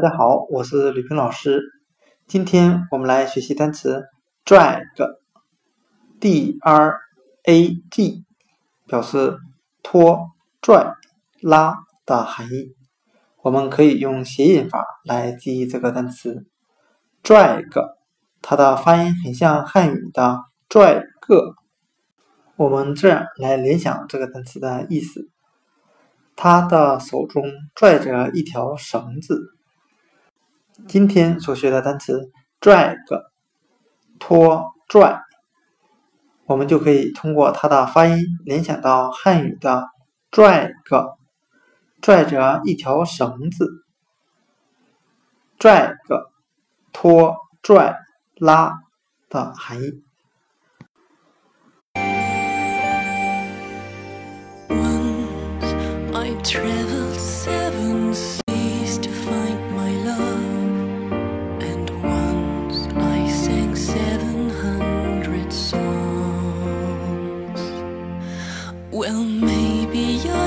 大家好，我是吕平老师。今天我们来学习单词 drag，d r a g，表示拖、拽、拉的含义。我们可以用谐音法来记忆这个单词 drag，它的发音很像汉语的拽个。我们这样来联想这个单词的意思：他的手中拽着一条绳子。今天所学的单词 drag 拖拽，我们就可以通过它的发音联想到汉语的拽个，拽着一条绳子。drag 拖拽拉的含义。Well, maybe I